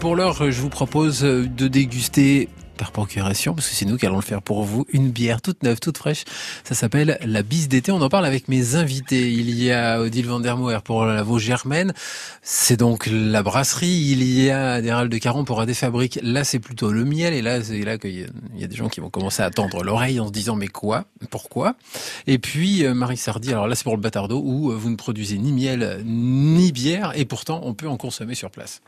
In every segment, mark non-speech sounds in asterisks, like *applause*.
Pour l'heure, je vous propose de déguster par procuration, parce que c'est nous qui allons le faire pour vous, une bière toute neuve, toute fraîche. Ça s'appelle la bise d'été. On en parle avec mes invités. Il y a Odile Vandermoer pour la Vaux Germaine. C'est donc la brasserie. Il y a Adéral de Caron pour des fabriques. Là, c'est plutôt le miel. Et là, c'est là qu'il y a des gens qui vont commencer à tendre l'oreille en se disant, mais quoi? Pourquoi? Et puis, euh, Marie Sardi. Alors là, c'est pour le Batardo où euh, vous ne produisez ni miel, ni bière. Et pourtant, on peut en consommer sur place.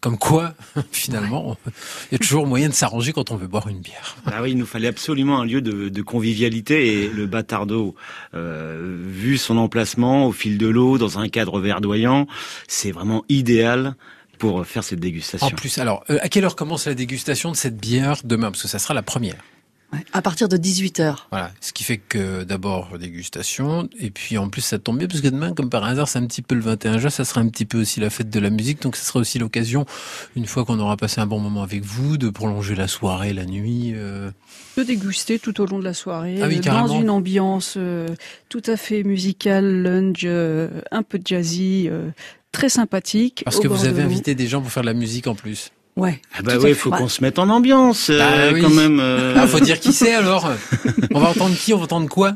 Comme quoi, *laughs* finalement, il y a toujours moyen de s'arranger quand on veut boire une bière. Ah oui, il nous fallait absolument un lieu de, de convivialité et le Batardo, euh, vu son emplacement au fil de l'eau, dans un cadre verdoyant, c'est vraiment idéal pour faire cette dégustation. En plus, alors, euh, à quelle heure commence la dégustation de cette bière demain? Parce que ça sera la première. Ouais, à partir de 18h. Voilà, ce qui fait que d'abord dégustation, et puis en plus ça tombe bien, parce que demain, comme par hasard, c'est un petit peu le 21 juin, ça sera un petit peu aussi la fête de la musique, donc ce sera aussi l'occasion, une fois qu'on aura passé un bon moment avec vous, de prolonger la soirée, la nuit. Euh... De déguster tout au long de la soirée, Ah oui, euh, dans une ambiance euh, tout à fait musicale, lunge, euh, un peu jazzy, euh, très sympathique. Parce que vous avez invité des gens pour faire de la musique en plus. Ouais. Ah bah ouais, fait. faut Ouais. qu'on se mette en ambiance, euh, Bah oui. quand même. euh. Ah, faut dire qui c'est alors? On va entendre qui On va entendre quoi?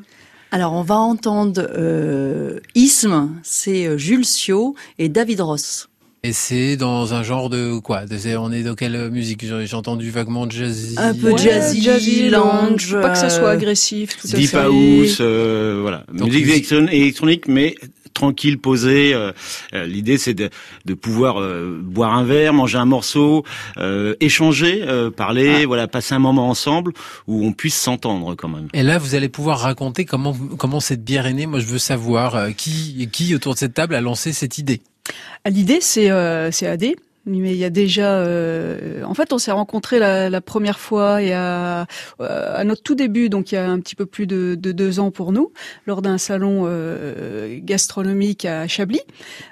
Alors, on va entendre euh, Isme, c'est euh, Jules Sio et David Ross. Et c'est dans un genre de quoi? De- On est dans quelle musique? J'ai entendu vaguement jazzy. Un peu Ouais, jazzy, lounge, pas que ça soit euh, agressif. Tout à Deep fait. house, euh, voilà, Donc, musique musique- électron- électronique, mais tranquille, posée. euh, euh, L'idée, c'est de, de pouvoir euh, boire un verre, manger un morceau, euh, échanger, euh, parler, voilà, passer un moment ensemble où on puisse s'entendre quand même. Et là, vous allez pouvoir raconter comment comment cette bière est née. Moi, je veux savoir euh, qui qui autour de cette table a lancé cette idée? Ah, L'idée, c'est euh, c'est AD. Mais il y a déjà, euh, en fait, on s'est rencontrés la, la première fois a, euh, à notre tout début, donc il y a un petit peu plus de, de deux ans pour nous, lors d'un salon euh, gastronomique à Chablis.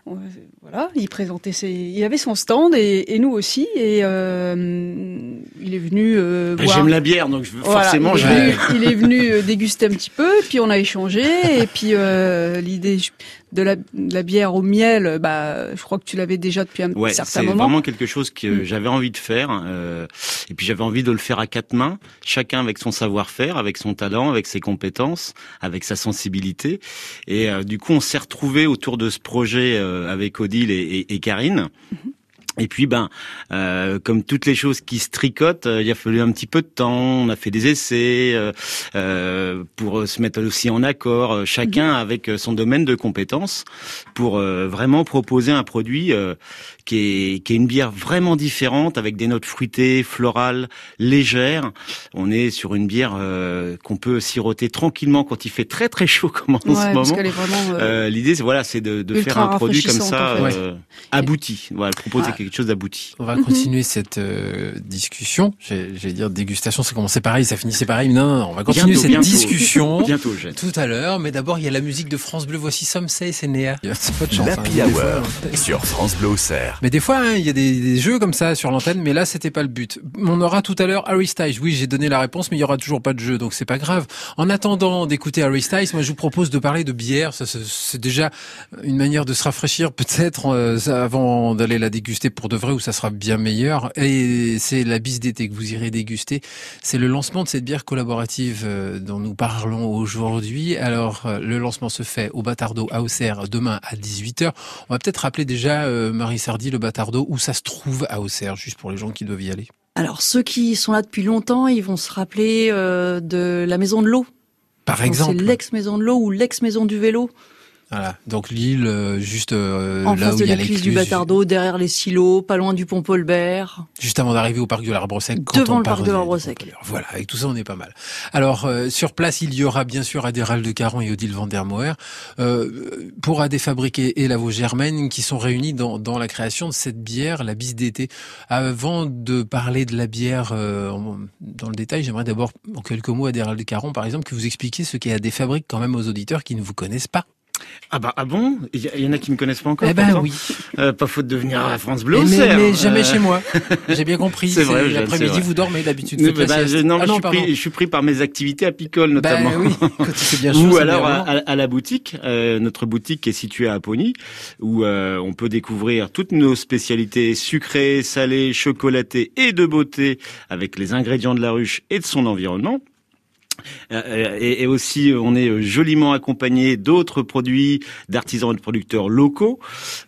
Euh, Voilà, il présentait ses, il avait son stand et, et nous aussi, et euh, il est venu euh, Et voir. J'aime la bière, donc je, Voilà, forcément, il, je est venu, il est venu déguster un petit peu, et puis on a échangé, et puis euh, l'idée de la, de la bière au miel, bah, je crois que tu l'avais déjà depuis un Ouais, certain c'est moment. vraiment quelque chose que Mm. j'avais envie de faire. euh, et puis j'avais envie de le faire à quatre mains, chacun avec son savoir-faire, avec son talent, avec ses compétences, avec sa sensibilité. Et euh, du coup, on s'est retrouvés autour de ce projet euh, avec Odile et, et- et Karine. Mm-hmm. Et puis, ben, euh, comme toutes les choses qui se tricotent, euh, il a fallu un petit peu de temps. On a fait des essais euh, euh, pour se mettre aussi en accord, euh, chacun Mm-hmm. avec euh, son domaine de compétences, pour euh, vraiment proposer un produit euh, qui est, qui est une bière vraiment différente, avec des notes fruitées, florales, légères. On est sur une bière euh, qu'on peut siroter tranquillement quand il fait très très chaud, comme en Ouais, ce parce moment. qu'elle est vraiment. euh, Euh, L'idée, c'est voilà, c'est de, de faire un produit comme ça, en fait. euh, abouti. Voilà, proposer Ouais. quelque chose d'abouti. On va Mhm. continuer cette euh, discussion. J'ai- J'allais dire dégustation, ça commençait pareil, ça finissait pareil. Non, non, non, on va continuer Bientôt, cette bientôt. discussion. *laughs* Bientôt. Tout à l'heure, mais d'abord il y a la musique de France Bleu. Voici Some Say, c'est Néa. C'est pas de chance. Hein, sur France Bleu Auxerre. Mais des fois, hein, il y a des, des jeux comme ça sur l'antenne, mais là, c'était pas le but. On aura tout à l'heure Harry Styles. Oui, j'ai donné la réponse, mais il y aura toujours pas de jeu, donc c'est pas grave. En attendant d'écouter Harry Styles, moi, je vous propose de parler de bière. Ça, c'est- déjà une manière de se rafraîchir, *laughs* peut-être, euh, avant d'aller la déguster pour de vrai, où ça sera bien meilleur. Et c'est la bise d'été que vous irez déguster. C'est le lancement de cette bière collaborative euh, dont nous parlons aujourd'hui. Alors, euh, le lancement se fait au Batardo à Auxerre demain à 18h. On va peut-être rappeler déjà, euh, Marie Sardi, le Batardo, où ça se trouve à Auxerre, juste pour les gens qui doivent y aller. Alors, ceux qui sont là depuis longtemps, ils vont se rappeler euh, de la maison de l'eau. Par Donc, C'est exemple. l'ex-maison de l'eau ou l'ex-maison du vélo. Voilà. Donc l'île, euh, juste euh, en là face où il y a l'écluse du Batardo, derrière les silos, pas loin du pont Paulbert. juste avant d'arriver au parc de l'Arbre Sec. quand Devant on le parc de l'Arbre Sec. Voilà, avec tout ça, on est pas mal. Alors, euh, sur place, il y aura bien sûr Adéral de Caron et Odile Vandermoer euh, pour AD Fabriqué et la Vaux Germaine qui sont réunis dans, dans la création de cette bière, la bise d'été. Avant de parler de la bière euh, dans le détail, j'aimerais d'abord, en quelques mots, Adéral de Caron, par exemple, que vous expliquiez ce qu'est AD Fabrique quand même aux auditeurs qui ne vous connaissent pas. Ah bah ah bon? Il y, en a qui me connaissent pas encore. Eh ben oui. Euh, pas faute de venir à France Bleu. Mais, mais, jamais chez moi. *laughs* J'ai bien compris. C'est vrai. L'après-midi, vous dormez d'habitude. Bah, je, non, ah je, suis pris, je, suis pris, par mes activités à Picole notamment. Bah, oui. Quand bien *laughs* chaud, Ou alors à, à, la boutique, euh, notre boutique qui est située à Apony, où euh, on peut découvrir toutes nos spécialités sucrées, salées, chocolatées et de beauté avec les ingrédients de la ruche et de son environnement. Euh, euh, et, aussi, on est joliment accompagné d'autres produits d'artisans et de producteurs locaux,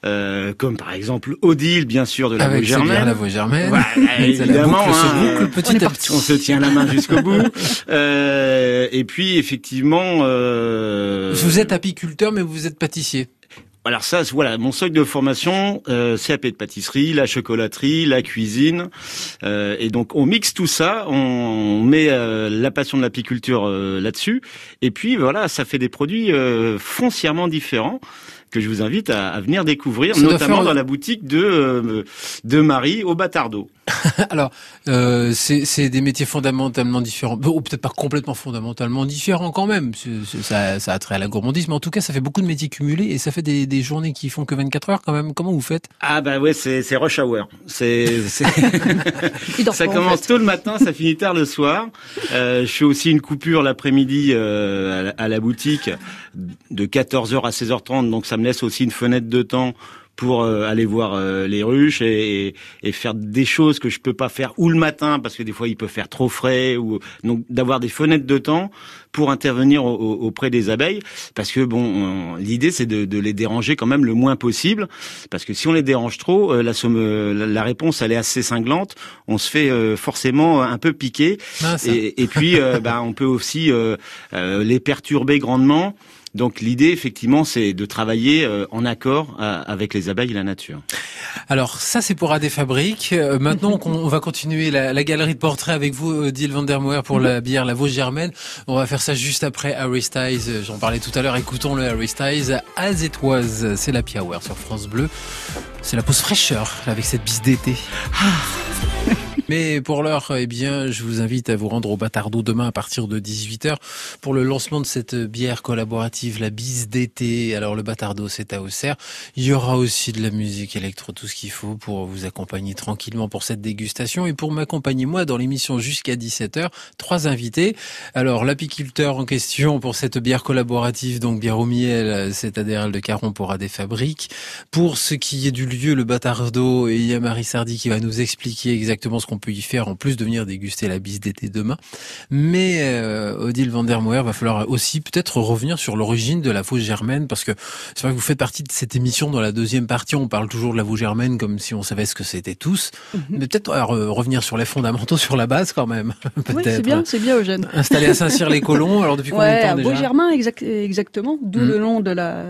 euh, comme par exemple Odile, bien sûr, de la Avec Germaine. la Germaine. *laughs* évidemment, on, hein, petit on se tient la main jusqu'au bout. *laughs* Euh, et puis, effectivement... Euh... Vous êtes apiculteur, mais vous êtes pâtissier. Alors ça, voilà, mon socle de formation, euh, CAP de pâtisserie, la chocolaterie, la cuisine, euh, et donc on mixe tout ça, on, met euh, la passion de l'apiculture euh, là-dessus, et puis voilà, ça fait des produits foncièrement différents que je vous invite à, venir découvrir, notamment dans la boutique de euh, de Marie au Batardo. *laughs* Alors, euh, c'est des métiers fondamentalement différents, ou peut-être pas complètement fondamentalement différents quand même. ça, ça a trait à la gourmandise, mais en tout cas, ça fait beaucoup de métiers cumulés et ça fait des, des journées qui font que 24 heures quand même. Comment vous faites? Ah bah ouais, c'est rush hour. C'est *laughs* ça commence tôt le matin, ça finit tard le soir. Euh, je fais aussi une coupure l'après-midi euh, à, la boutique de 14h à 16h30, donc ça me laisse aussi une fenêtre de temps pour euh, aller voir euh, les ruches et, et, faire des choses que je peux pas faire ou le matin parce que des fois il peut faire trop frais ou donc d'avoir des fenêtres de temps pour intervenir auprès des abeilles parce que bon l'idée c'est de, de, les déranger quand même le moins possible parce que si on les dérange trop euh, la, somme, la, réponse elle est assez cinglante. On se fait forcément un peu piquer et, et, puis *laughs* bah, on peut aussi les perturber grandement donc l'idée, effectivement, c'est de travailler euh, en accord euh, avec les abeilles et la nature. Alors ça, c'est pour AD Fabrique. Euh, maintenant, on va continuer la, galerie de portraits avec vous, Dil van der Moer, pour la bière La Vosges Germaine. On va faire ça juste après Harry Styles. J'en parlais tout à l'heure. Écoutons le Harry Styles. As it was, c'est la Hour sur France Bleu. C'est la pause fraîcheur avec cette bise d'été. Ah. *laughs* Mais pour l'heure, eh bien, je vous invite à vous rendre au Batardo demain à partir de 18h pour le lancement de cette bière collaborative, la bise d'été. Alors le Batardo, c'est à Auxerre. Il y aura aussi de la musique électro, tout ce qu'il faut pour vous accompagner tranquillement pour cette dégustation et pour m'accompagner moi dans l'émission jusqu'à 17h. Trois invités. Alors l'apiculteur en question pour cette bière collaborative, donc bière au miel, c'est Adéral de Caron pour des Fabriques. Pour ce qui est du lieu, le Batardo, il y a Marie Sardi qui va nous expliquer exactement qu'on peut y faire en plus de venir déguster la bise d'été demain. Mais euh, Odile van der Moer va falloir aussi peut-être revenir sur l'origine de la fausse germaine parce que c'est vrai que vous faites partie de cette émission dans la deuxième partie. On parle toujours de la fausse germaine comme si on savait ce que c'était tous. Mhm. Mais peut-être euh, revenir sur les fondamentaux, sur la base quand même. *laughs* oui, c'est bien, c'est bien Eugène. Installé à Saint-Cyr-les-Colons. Alors depuis combien de temps déjà Vaux-Germain, exactement. D'où mhm. le nom de la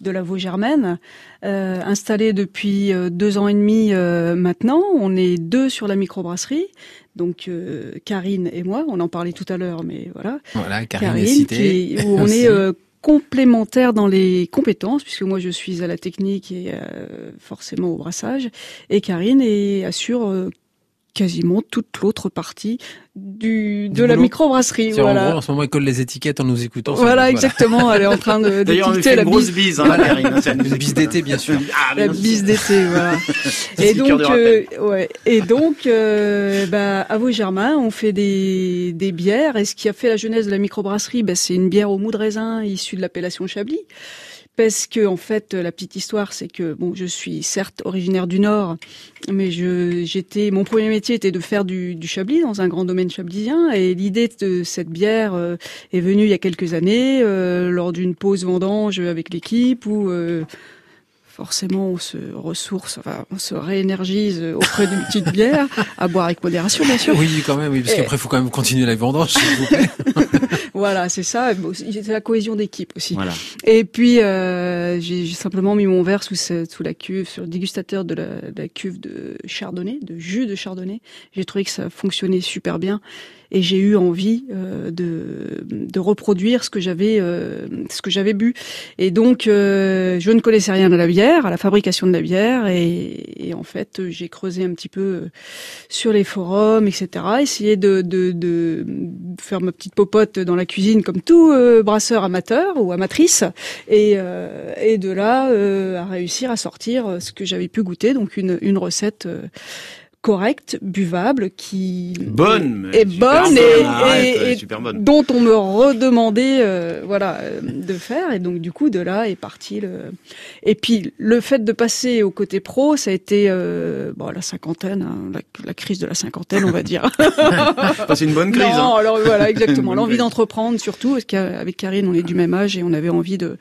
de la Vaux-Germaine. Euh, installé depuis euh, deux ans et demi maintenant. On est deux sur la microbrasserie. Donc Karine et moi, on en parlait tout à l'heure, mais voilà. Voilà, Karine, est citée. où on est *laughs* complémentaires dans les compétences, puisque moi je suis à la technique et forcément au brassage, et Karine est, assure quasiment toute l'autre partie du, de la microbrasserie. Voilà. En, gros, en ce moment, elle colle les étiquettes en nous écoutant. Voilà, exactement. Elle est en train de D'ailleurs, on fait une grosse bise, hein, une bise d'été, bien sûr. Ah, la bise d'été, voilà. *laughs* et, donc, euh, ouais. et donc, euh, bah, à vos Germain, on fait des, des bières. Et ce qui a fait la jeunesse de la microbrasserie, bah, c'est une bière au mou de raisin issue de l'appellation Chablis parce que en fait la petite histoire c'est que bon je suis certes originaire du Nord mais je j'étais mon premier métier était de faire du, chablis dans un grand domaine chablisien et l'idée de cette bière euh, est venue il y a quelques années euh, lors d'une pause vendange avec l'équipe où forcément on se ressource, enfin on se réénergise auprès d'une petite bière, à boire avec modération bien sûr. Oui quand même, oui, parce qu'après il faut quand même continuer la vendange s'il vous plaît. *laughs* voilà, c'est ça. C'est la cohésion d'équipe aussi. Voilà. Et puis euh, j'ai simplement mis mon verre sous, sous la cuve, sur le dégustateur de la, de la cuve de chardonnay, de jus de chardonnay. J'ai trouvé que ça fonctionnait super bien et j'ai eu envie euh, de, de, reproduire ce que j'avais euh, ce que j'avais bu. Et donc euh, je ne connaissais rien de la bière à la fabrication de la bière. Et, et en fait j'ai creusé un petit peu sur les forums etc essayé de, de, de, faire ma petite popote dans la cuisine comme tout brasseur amateur ou amatrice, et, et de là à réussir à sortir ce que j'avais pu goûter, donc une, une recette correcte, buvable, qui bonne, est bonne et, dont on me redemandait euh, voilà euh, de faire. Et donc du coup de là est parti le et puis le fait de passer au côté pro ça a été euh, bon la cinquantaine hein, la, crise de la cinquantaine on va dire. *laughs* C'est une bonne crise non, hein. alors voilà *laughs* exactement. l'envie d'entreprendre surtout parce qu'avec Karine on est du même âge et on avait envie de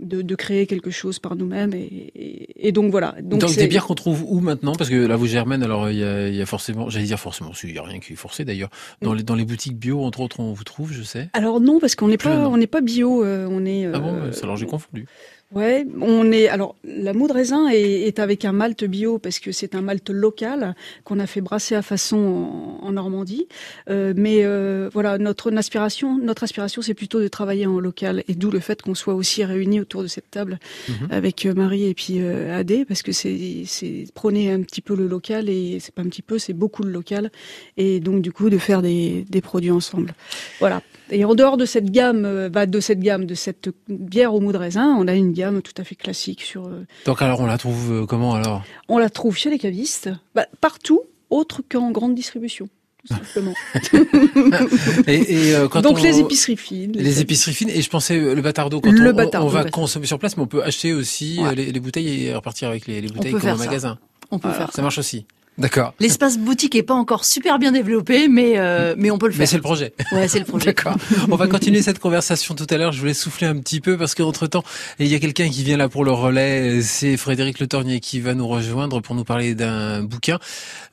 de, de créer quelque chose par nous-mêmes et, et, donc voilà. Donc, donc des bières qu'on trouve où maintenant? Parce que là vous germaine alors il y a, forcément, j'allais dire forcément, il n'y a rien qui est forcé d'ailleurs. Dans les, dans les boutiques bio, entre autres, on vous trouve, je sais. Alors non, parce qu'on n'est pas, on n'est pas bio, euh, on est. ah bon, euh, alors j'ai confondu. Ouais, on est alors la mou de raisin est, est avec un malt bio parce que c'est un malt local qu'on a fait brasser à façon en, Normandie. Euh, mais euh, voilà, notre aspiration, notre aspiration, c'est plutôt de travailler en local et d'où le fait qu'on soit aussi réunis autour de cette table mhm. avec Marie et puis euh, Adé parce que c'est c'est prôner un petit peu le local et c'est pas un petit peu, c'est beaucoup le local et donc du coup de faire des des produits ensemble. Voilà. Et en dehors de cette gamme, euh, bah, de cette gamme, de cette bière au mou de raisin, on a une gamme tout à fait classique sur. Euh, Donc alors on la trouve euh, comment alors? On la trouve chez les cavistes, bah, partout, autre qu'en grande distribution. Tout simplement. *laughs* et, quand Donc les épiceries fines. Les, épiceries fines. Et je pensais le batardo quand on, va consommer sur place, mais on peut acheter aussi les, bouteilles et repartir avec les, bouteilles comme au magasin. On peut faire ça. marche aussi. D'accord. L'espace boutique est pas encore super bien développé, mais euh, mais on peut le faire. Mais c'est le projet. Ouais, c'est le *laughs* projet. D'accord. On va continuer cette conversation tout à l'heure. Je voulais souffler un petit peu parce qu'entre temps, il y a quelqu'un qui vient là pour le relais. C'est Frédéric Le Tornier qui va nous rejoindre pour nous parler d'un bouquin.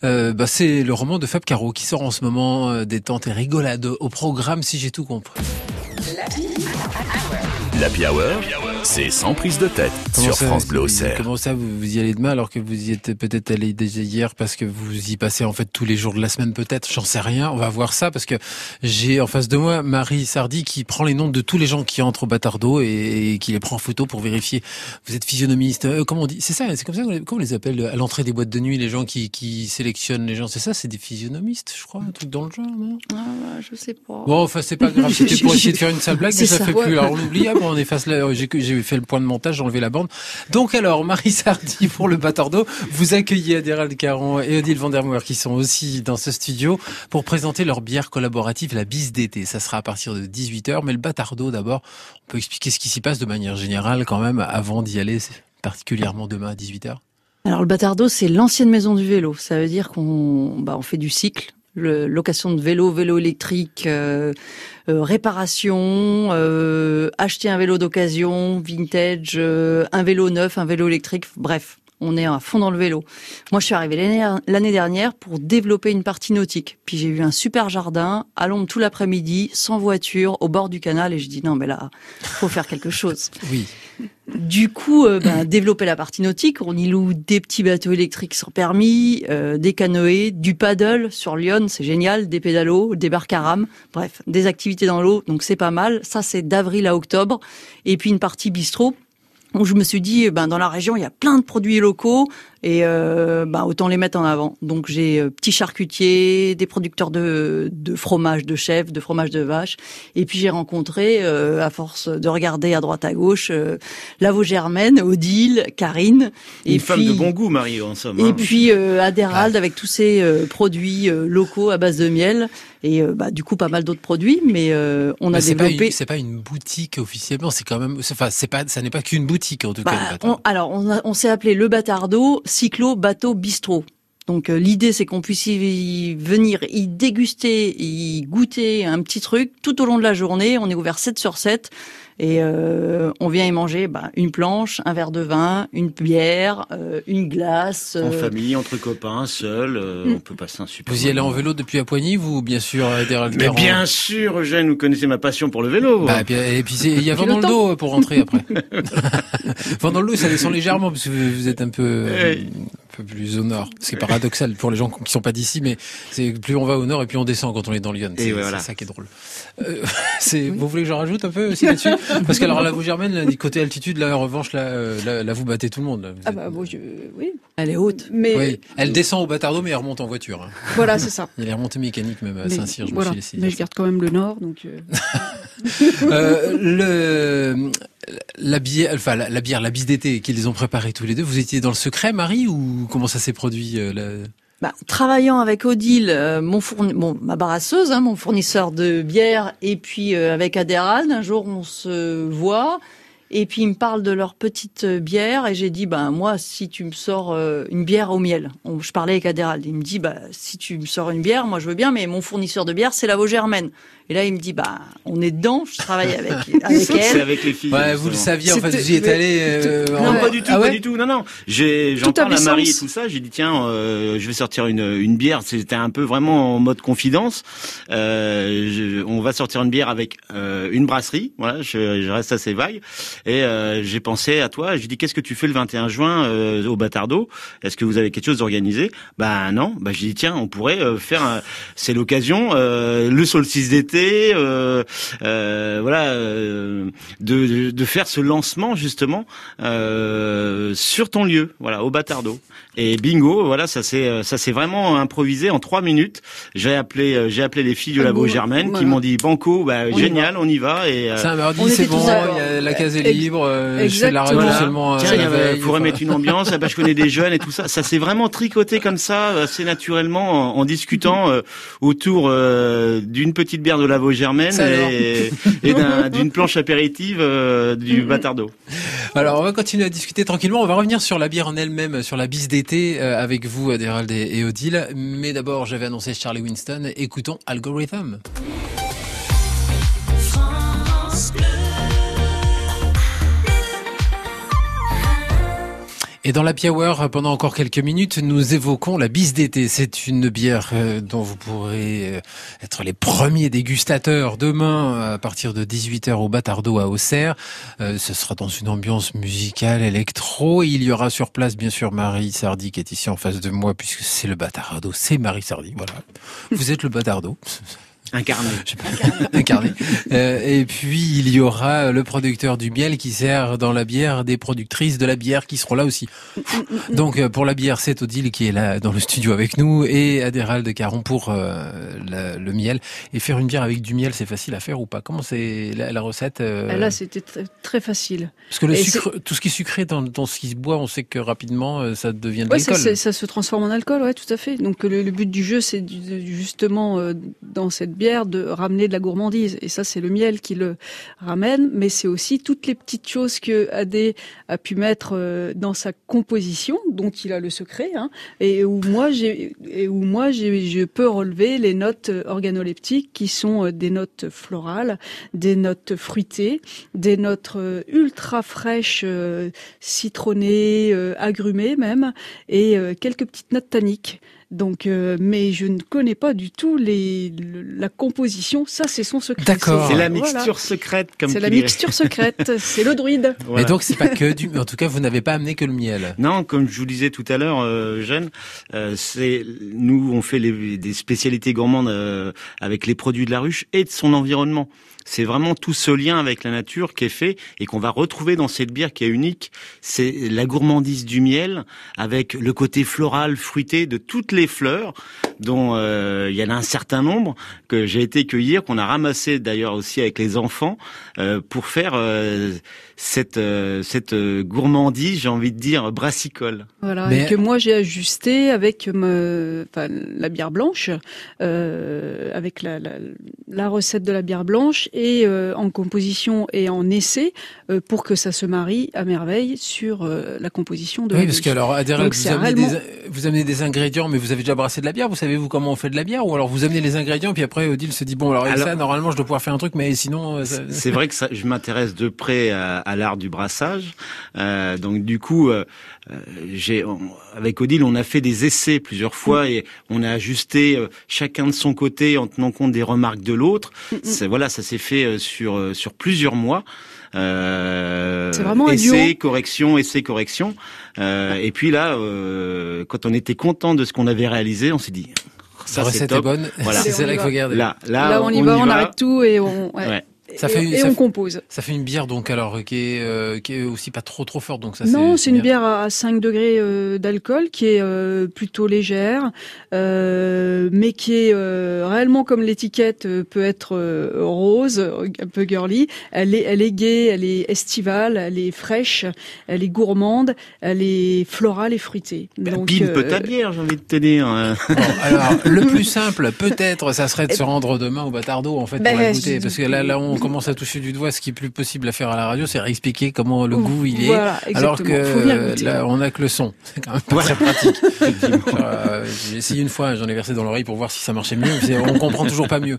Euh, bah, c'est le roman de Fab Caro qui sort en ce moment, euh, des tentes et rigolades au programme, si j'ai tout compris. L'Happy Hour, c'est sans prise de tête sur France Bleu. Comment ça, vous, vous y allez demain alors que vous y êtes peut-être allé déjà hier parce que vous y passez en fait tous les jours de la semaine peut-être? J'en sais rien. On va voir ça parce que j'ai en face de moi Marie Sardi qui prend les noms de tous les gens qui entrent au Batardo et, qui les prend en photo pour vérifier. Vous êtes physionomiste. Euh, comment on dit? C'est ça C'est comme ça qu'on les, appelle à l'entrée des boîtes de nuit les gens qui, qui sélectionnent les gens. C'est ça C'est des physionomistes, je crois, un truc dans le genre, non? Ah, je sais pas. Bon, enfin c'est pas grave. *laughs* C'était pour essayer de faire une sale blague, mais ça, fait plus. Alors on oublie on efface là, j'ai fait le point de montage, j'ai enlevé la bande. Donc alors, Marie Sardi pour le Batardo, vous accueillez Adérald Caron et Odile Vandermeer qui sont aussi dans ce studio pour présenter leur bière collaborative, la bise d'été. Ça sera à partir de 18h, mais le Batardo d'abord, on peut expliquer ce qui s'y passe de manière générale quand même avant d'y aller, particulièrement demain à 18h. Alors le Batardo, c'est l'ancienne maison du vélo. Ça veut dire qu'on bah, fait du cycle, le, location de vélo, vélo électrique, euh, euh, réparation, euh, acheter un vélo d'occasion, vintage, un vélo neuf, un vélo électrique, bref. On est à fond dans le vélo. Moi, je suis arrivée l'année dernière pour développer une partie nautique. Puis j'ai eu un super jardin à Londres tout l'après-midi, sans voiture, au bord du canal, et je dis non, mais là, faut faire quelque chose. *laughs* Oui. Du coup, euh, ben, développer la partie nautique, on y loue des petits bateaux électriques sans permis, euh, des canoës, du paddle sur Lyon, c'est génial, des pédalos, des barques à rame, bref, des activités dans l'eau, donc c'est pas mal. Ça, c'est d'avril à octobre. Et puis une partie bistrot, où je me suis dit, ben, dans la région, il y a plein de produits locaux, et euh, bah, autant les mettre en avant. Donc j'ai euh, petits charcutiers, des producteurs de, de fromage de chèvre, de fromage de vache, et puis j'ai rencontré, euh, à force de regarder à droite à gauche, euh, Lavo Germaine, Odile, Karine, une et femme de bon goût, Marie, en somme. Et hein. puis euh, Adérald avec tous ces produits locaux à base de miel et bah, du coup pas mal d'autres produits, mais on a développé. C'est pas une boutique officiellement, c'est quand même, enfin c'est pas, ça n'est pas qu'une boutique en tout cas. Bah, alors on, on s'est appelé le Batardo cyclo, bateau, bistrot. Donc euh, l'idée c'est qu'on puisse y venir, y déguster, y goûter un petit truc tout au long de la journée. On est ouvert 7 sur 7 et euh, on vient y manger bah, une planche, un verre de vin, une bière, euh, une glace. En famille, entre copains, seul, mm. on peut passer un super. Vous y allez en vélo depuis Poigny, vous bien sûr, Mais bien sûr, Eugène, vous connaissez ma passion pour le vélo. Bah, et puis il y a vent dans le dos pour rentrer après. vent dans le dos, ça descend légèrement parce que vous êtes un peu peu plus au nord. Ce qui est paradoxal pour les gens qui sont pas d'ici, mais c'est plus on va au nord et plus on descend quand on est dans Lyon. C'est ça qui est drôle. Euh, *laughs* c'est, vous voulez que j'en rajoute un peu aussi là-dessus *laughs* Parce que alors la vous germaine, du côté altitude, là en revanche, là, euh, là, vous battez tout le monde. ah bah bon, je... oui, elle est haute. Mais oui. elle descend au Batardo, mais elle remonte en voiture. Hein. Voilà, c'est ça. Il y a les remontées mécaniques même à Saint-Cyr. Je voilà. me suis laissé mais je garde quand même le nord, donc. Euh... *laughs* Euh, la bière, enfin la, bière, la bise d'été qu'ils ont préparée tous les deux. Vous étiez dans le secret, Marie, ou comment ça s'est produit euh, bah, travaillant avec Odile, euh, mon ma barasseuse, hein, mon fournisseur de bière, et puis avec Adérald, un jour on se voit, et puis ils me parlent de leur petite bière, et j'ai dit, ben moi, si tu me sors une bière au miel, je parlais avec Adérald, il me dit, bah si tu me sors une bière, moi je veux bien, mais mon fournisseur de bière, c'est la Vosgermaine. Et là, il me dit, bah, on est dedans, je travaille avec, *laughs* avec elle. C'est avec les filles. Ouais, vous le saviez, en fait, vous y êtes allé. Euh, non, pas du tout, ah pas du tout. Non, non. J'ai, j'en parle à Marie et tout ça. J'ai dit, tiens, euh, je vais sortir une, une bière. C'était un peu vraiment en mode confidence. Euh, je, on va sortir une bière avec euh, une brasserie. Voilà, je, je, reste assez vague. Et euh, j'ai pensé à toi. J'ai dit, qu'est-ce que tu fais le 21 juin euh, au Batardo Est-ce que vous avez quelque chose d'organisé? Bah non. Bah j'ai dit, tiens, on pourrait faire. C'est l'occasion. le solstice d'été euh, euh, euh, de, de, faire ce lancement justement sur ton lieu, voilà, au Batardo. Et bingo, voilà, ça s'est ça s'est vraiment improvisé en trois minutes. J'ai appelé j'ai appelé les filles de la Beau Germaine qui m'ont dit banco, bah, génial, on y va. Et c'est un mardi, c'est bon, la case est libre. je fais la radio seulement. Tiens, il faut remettre une ambiance. bah, je connais des jeunes et tout ça. Ça s'est vraiment tricoté comme ça, assez naturellement, en, en discutant autour d'une petite bière de de la Vosgermaine et, et d'une planche apéritive euh, du mm-hmm. *laughs* Batardo. Alors on va continuer à discuter tranquillement. On va revenir sur la bière en elle-même, sur la bise d'été euh, avec vous, Adérald et Odile. Mais d'abord, j'avais annoncé Charlie Winston. Écoutons Algorithm. Et dans la Hour, pendant encore quelques minutes, nous évoquons la bise d'été. C'est une bière euh, dont vous pourrez euh, être les premiers dégustateurs demain à partir de 18h au Batardo à Auxerre. Euh, ce sera dans une ambiance musicale électro. Il y aura sur place, bien sûr, Marie Sardi qui est ici en face de moi puisque c'est le Batardo. C'est Marie Sardi. Voilà. Vous êtes le Batardo. *laughs* Incarné. Incarné. Euh, et puis il y aura le producteur du miel qui sert dans la bière des productrices de la bière qui seront là aussi. Donc euh, pour la bière, c'est Odile qui est là dans le studio avec nous et Adérald Caron pour euh, le miel. Et faire une bière avec du miel, c'est facile à faire ou pas? Comment c'est la, recette Là, c'était très, facile. Parce que le sucre, tout ce qui est sucré dans, dans, ce qui se boit, on sait que rapidement ça devient de l'alcool. Ça, ça, se transforme en alcool, ouais, tout à fait. Donc le, le but du jeu, c'est justement dans cette bière de ramener de la gourmandise. Et ça, c'est le miel qui le ramène, mais c'est aussi toutes les petites choses que Adé a pu mettre euh, dans sa composition, dont il a le secret, hein, et où moi j'ai, et où moi je peux relever les notes organoleptiques qui sont euh, des notes florales, des notes fruitées, des notes euh, ultra fraîches, citronnées, agrumées même, et quelques petites notes tanniques. Donc, euh, mais je ne connais pas du tout les, la composition. Ça, c'est son secret. D'accord. C'est la mixture secrète, comme C'est la mixture secrète. *laughs* c'est le druide. Mais donc, c'est pas que du. En tout cas, vous n'avez pas amené que le miel. Non, comme je vous disais tout à l'heure, euh, Jeanne, euh, c'est nous on fait les, des spécialités gourmandes euh, avec les produits de la ruche et de son environnement. C'est vraiment tout ce lien avec la nature qui est fait et qu'on va retrouver dans cette bière qui est unique. C'est la gourmandise du miel avec le côté floral, fruité de toutes les fleurs dont euh, il y en a un certain nombre que j'ai été cueillir, qu'on a ramassé d'ailleurs aussi avec les enfants euh, pour faire euh, cette cette gourmandise, j'ai envie de dire brassicole. Voilà, et que moi j'ai ajusté avec me, enfin, la bière blanche, avec la, la, la, recette de la bière blanche et en composition et en essai pour que ça se marie à merveille sur la composition de. Oui, parce que alors vous, amenez des, vous amenez des ingrédients, mais vous avez déjà brassé de la bière. Vous savez-vous comment on fait de la bière Ou alors vous amenez les ingrédients, puis après Odile se dit, bon, alors, ça, normalement, je dois pouvoir faire un truc, mais sinon... Euh, c'est vrai que ça, je m'intéresse de près à, l'art du brassage. Euh, donc du coup, euh, j'ai avec Odile, on a fait des essais plusieurs fois et on a ajusté chacun de son côté en tenant compte des remarques de l'autre. Voilà, ça s'est fait sur sur plusieurs mois. Euh, c'est vraiment essai, correction, essai, correction. Euh, et puis là, euh, quand on était content de ce qu'on avait réalisé, on s'est dit. Ça, La recette est bonne. Voilà. *laughs* c'est là qu'il faut garder. Là, là, on, y va, on, arrête tout et on. Ouais. Ça et, fait- et ça on fait- compose. Ça fait une bière donc alors qui est euh, qui est aussi pas trop trop forte donc ça non, c'est une bière à 5 degrés euh, d'alcool qui est euh, plutôt légère, euh, mais qui est euh, réellement comme l'étiquette euh, peut être euh, rose, un peu girly. Elle est, elle est gaie, elle est estivale, elle est fraîche, elle est gourmande, elle est florale et fruitée. Donc, Pimpe euh, ta bière, j'ai envie de te dire. Bon, alors le plus simple peut-être ça serait de se rendre demain au Bâtardo en fait pour Ben, la goûter parce que là là on commence à toucher du doigt ce qui est plus possible à faire à la radio c'est expliquer comment le goût il est Voilà, alors que là on a que le son. C'est quand même pas très pratique. *laughs* Euh, j'ai essayé une fois j'en ai versé dans l'oreille pour voir si ça marchait mieux on comprend toujours pas mieux.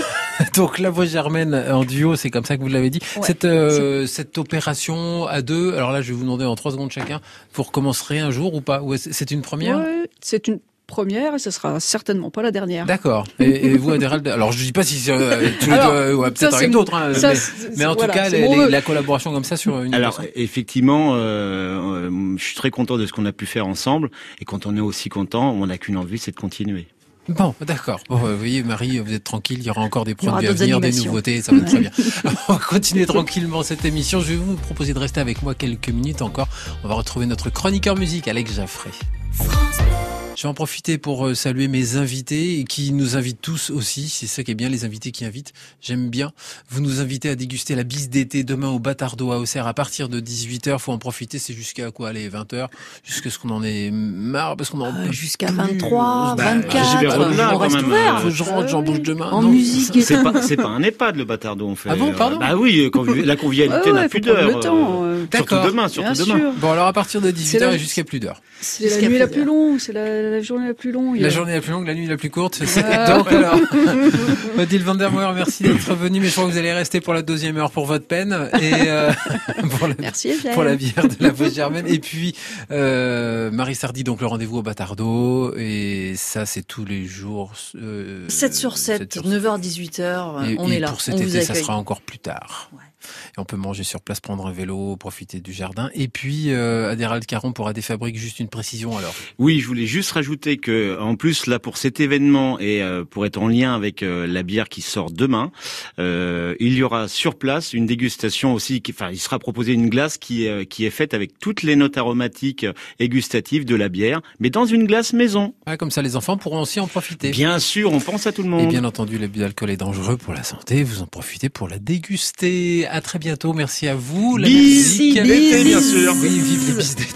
*laughs* Donc la voix germaine en duo c'est comme ça que vous l'avez dit. Ouais. cette euh, cette opération à deux alors là je vais vous demander en trois secondes chacun vous recommencerez un jour ou pas? Ou c'est une première? Ouais, c'est une première et ce sera certainement pas la dernière. D'accord. Et, et vous, *laughs* Adérald Alors, je dis pas si c'est euh, les Alors, deux, ouais, ça, peut-être c'est avec d'autres, hein, mais, c'est- mais en voilà, tout cas, c'est les- les- la collaboration comme ça sur une Alors personne. effectivement, euh, euh, je suis très content de ce qu'on a pu faire ensemble. Et quand on est aussi content, on n'a qu'une envie, c'est de continuer. Bon, d'accord. Bon, euh, vous voyez, Marie, vous êtes tranquille. Il y aura encore des Il y aura produits à venir, des nouveautés. Ça va être très *laughs* bien. on va continuer tranquillement cette émission. Je vais vous proposer de rester avec moi quelques minutes encore. On va retrouver notre chroniqueur musique, Alex Jaffré. Je vais en profiter pour euh, saluer mes invités et qui nous invitent tous aussi. C'est ça qui est bien, les invités qui invitent. J'aime bien. Vous nous invitez à déguster la bise d'été demain au Batardo à Auxerre à partir de 18h. Faut en profiter. C'est jusqu'à quoi Allez, 20h. Jusqu'à ce qu'on en ait marre parce qu'on en Euh, Jusqu'à plus. 23, Bah, 24, j'ai bien on reste même, ouvert. Faut que je rentre, j'embauche demain. En Non. musique. C'est pas, c'est pas un EHPAD le bâtardo, on fait. Ah bon, euh, pardon Bah oui, la convivialité Ouais, n'a ouais, plus faut prendre d'heure. euh, euh, Surtout D'accord. demain, surtout Bien demain. sûr. Bon, alors à partir de 18h la- et jusqu'à plus d'heure. C'est la Jusqu'à nuit la plus longue, c'est la, la journée la plus longue. La journée la plus longue, la nuit la plus courte. c'est-. Donc alors, *laughs* Odile Vandermeer, merci d'être venu, mais je crois que vous allez rester pour la deuxième heure pour votre peine et euh, *laughs* pour, la, Merci Eugène. pour la bière de la voix germaine. Et puis euh, Marie Sardi, donc le rendez-vous au Batardo et ça c'est tous les jours. Euh, 7 sur 7, 7 9h, 18h, Et, on et est là. pour cet on vous été, ça accueille. sera encore plus tard. Ouais. Et on peut manger sur place, prendre un vélo, profiter du jardin. Et puis, euh, Adérald Caron pourra des fabriques juste une précision alors. Oui, je voulais juste rajouter que, en plus, là, pour cet événement et euh, pour être en lien avec euh, la bière qui sort demain, euh, il y aura sur place une dégustation aussi. Qui, enfin, il sera proposé une glace qui, est, qui est faite avec toutes les notes aromatiques et gustatives de la bière, mais dans une glace maison. Ah, comme ça, les enfants pourront aussi en profiter. Bien sûr, on pense à tout le Et monde. bien entendu, l'abus d'alcool est dangereux pour la santé. Vous en profitez pour la déguster. À très bientôt. Merci à vous. La musique. bien sûr. Oui, vive les d'été.